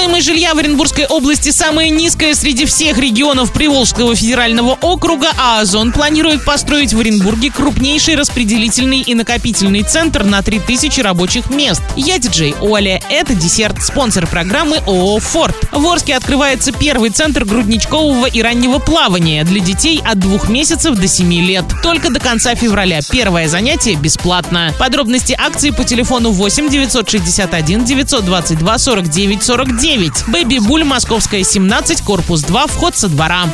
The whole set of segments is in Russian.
Стоимость жилья в Оренбургской области самая низкая среди всех регионов Приволжского федерального округа, а Озон планирует построить в Оренбурге крупнейший распределительный и накопительный центр на 3000 рабочих мест. Я диджей Оля. Это десерт, спонсор программы ООО «Форд». В Орске открывается первый центр грудничкового и раннего плавания для детей от двух месяцев до 7 лет. Только до конца февраля. Первое занятие бесплатно. Подробности акции по телефону 8 961 922 49 49. Бэби Буль, Московская, 17, корпус 2, вход со двора.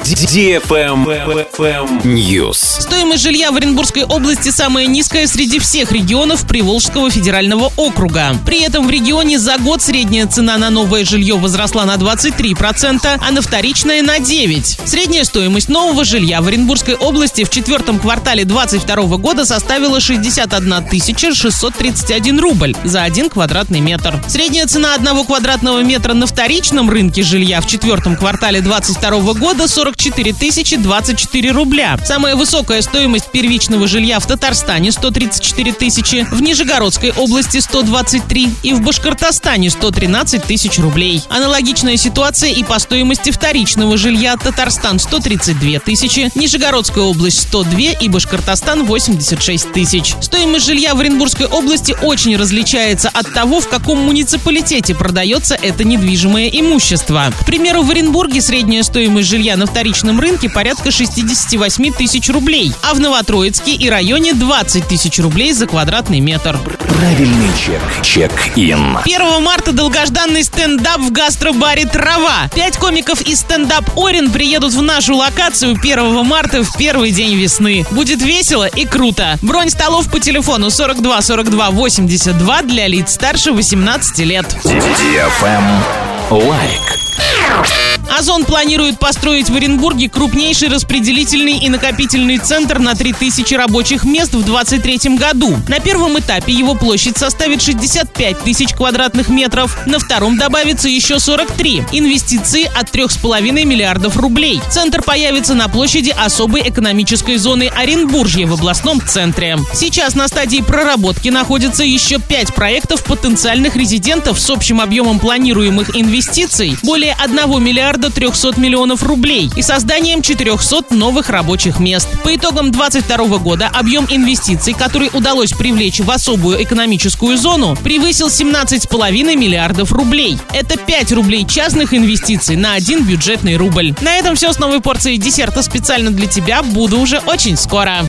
News. Стоимость жилья в Оренбургской области самая низкая среди всех регионов Приволжского федерального округа. При этом в регионе за год средняя цена на новое жилье возросла на 23%, а на вторичное на 9%. Средняя стоимость нового жилья в Оренбургской области в четвертом квартале 2022 года составила 61 631 рубль за один квадратный метр. Средняя цена одного квадратного метра на вторичном рынке жилья в четвертом квартале 2022 года 44 024 рубля. Самая высокая стоимость первичного жилья в Татарстане 134 тысячи, в Нижегородской области 123 и в Башкортостане 113 тысяч рублей. Аналогичная ситуация и по стоимости вторичного жилья Татарстан 132 тысячи, Нижегородская область 102 и Башкортостан 86 тысяч. Стоимость жилья в Оренбургской области очень различается от того, в каком муниципалитете продается это недвижимое имущество. К примеру, в Оренбурге средняя стоимость жилья на вторичном рынке порядка 68 тысяч рублей, а в Новотроицке и районе 20 тысяч рублей за квадратный метр. Правильный чек. Чек-ин. 1 марта долгожданный стендап в гастробаре «Трава». Пять комиков из стендап «Орен» приедут в нашу локацию 1 марта в первый день весны. Будет весело и круто. Бронь столов по телефону 42 42 82 для лиц старше 18 лет. Лайк. Озон планирует построить в Оренбурге крупнейший распределительный и накопительный центр на 3000 рабочих мест в 2023 году. На первом этапе его площадь составит 65 тысяч квадратных метров, на втором добавится еще 43. Инвестиции от 3,5 миллиардов рублей. Центр появится на площади особой экономической зоны Оренбуржье в областном центре. Сейчас на стадии проработки находится еще 5 проектов потенциальных резидентов с общим объемом планируемых инвестиций более 1 миллиарда миллиарда 300 миллионов рублей и созданием 400 новых рабочих мест. По итогам 2022 года объем инвестиций, который удалось привлечь в особую экономическую зону, превысил 17,5 миллиардов рублей. Это 5 рублей частных инвестиций на один бюджетный рубль. На этом все с новой порцией десерта специально для тебя. Буду уже очень скоро.